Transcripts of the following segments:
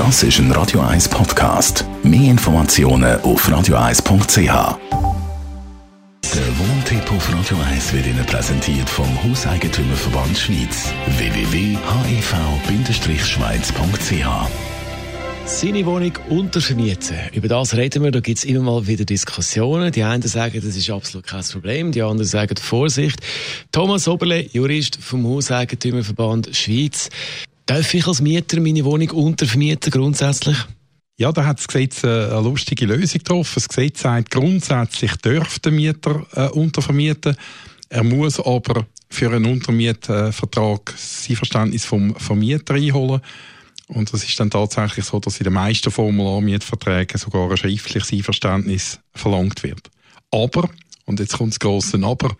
Das ist ein Radio 1 Podcast. Mehr Informationen auf radio1.ch. Der Wohntipp auf Radio 1 wird Ihnen präsentiert vom Hauseigentümerverband Schweiz. www.hev-schweiz.ch seine Wohnung untervermieten. Über das reden wir. Da gibt es immer mal wieder Diskussionen. Die einen sagen, das ist absolut kein Problem. Die anderen sagen, Vorsicht. Thomas Oberle, Jurist vom Hauseigentümerverband Schweiz. Darf ich als Mieter meine Wohnung untervermieten grundsätzlich? Ja, da hat das Gesetz äh, eine lustige Lösung getroffen. Das Gesetz sagt, grundsätzlich dürfte der Mieter äh, untervermieten. Er muss aber für einen Untermietvertrag sein Verständnis vom Vermieter einholen. Und das ist dann tatsächlich so, dass in den meisten Formularmietverträgen sogar ein schriftliches Einverständnis verlangt wird. Aber, und jetzt kommt das grosse Aber,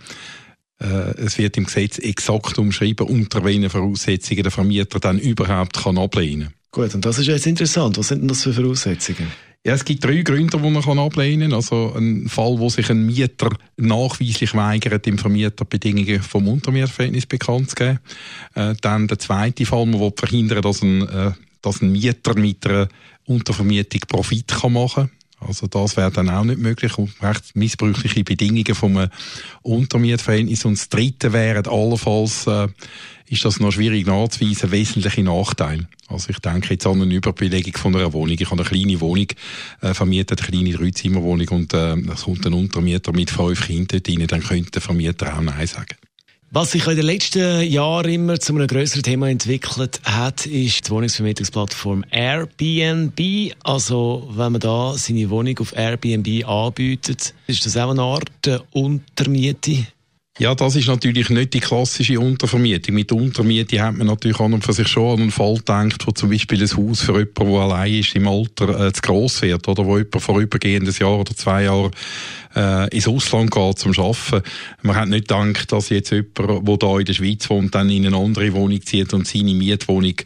es wird im Gesetz exakt umschrieben, unter welchen Voraussetzungen der Vermieter dann überhaupt kann ablehnen kann. Gut, und das ist jetzt interessant. Was sind denn das für Voraussetzungen? Ja, es gibt drei Gründe, die man ablehnen kann. Also ein Fall, wo sich ein Mieter nachweislich weigert, dem Vermieter Bedingungen vom Untermietverhältnis bekannt zu geben. Äh, dann der zweite Fall, man will verhindern, dass ein, äh, dass ein Mieter mit einer Untervermietung Profit kann machen kann. Also das wäre dann auch nicht möglich und recht missbräuchliche Bedingungen vom Untermietverhältnis. Und das Dritte wäre allenfalls, äh, ist das noch schwierig nachzuweisen, wesentliche Nachteile. Also ich denke jetzt an eine Überbelegung von einer Wohnung. Ich habe eine kleine Wohnung äh, vermietet, eine kleine Dreizimmerwohnung und äh, es kommt ein Untermieter mit fünf Kindern rein, dann könnte der Vermieter auch Nein sagen. Was sich in den letzten Jahren immer zu einem größeren Thema entwickelt hat, ist die Wohnungsvermietungsplattform Airbnb. Also, wenn man da seine Wohnung auf Airbnb anbietet, ist das auch eine Art Untermiete? Ja, das ist natürlich nicht die klassische Untervermietung. Mit Untermiete hat man natürlich an und für sich schon an einen Fall gedacht, wo zum Beispiel ein Haus für jemanden, der allein ist, im Alter äh, zu gross wird oder wo jemand vorübergehendes Jahr oder zwei Jahre äh, ins Ausland geht zum Arbeiten. Man hat nicht gedacht, dass jetzt jemand, der da in der Schweiz wohnt, dann in eine andere Wohnung zieht und seine Mietwohnung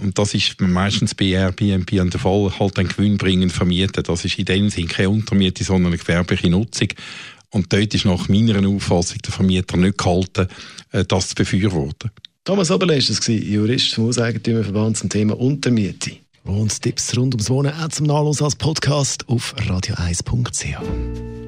und das ist meistens bei Airbnb an der Fall, halt ein gewinnbringend vermieten. Das ist in dem Sinne keine Untermiete, sondern eine gewerbliche Nutzung. Und dort ist nach meiner Auffassung der Vermieter nicht gehalten, äh, das zu befürworten. Thomas Oberle ist das Jurist vom Hauseigentümerverband zum Thema Untermiete. Und Tipps rund ums Wohnen auch zum Nachlesen als Podcast auf radio1.ch.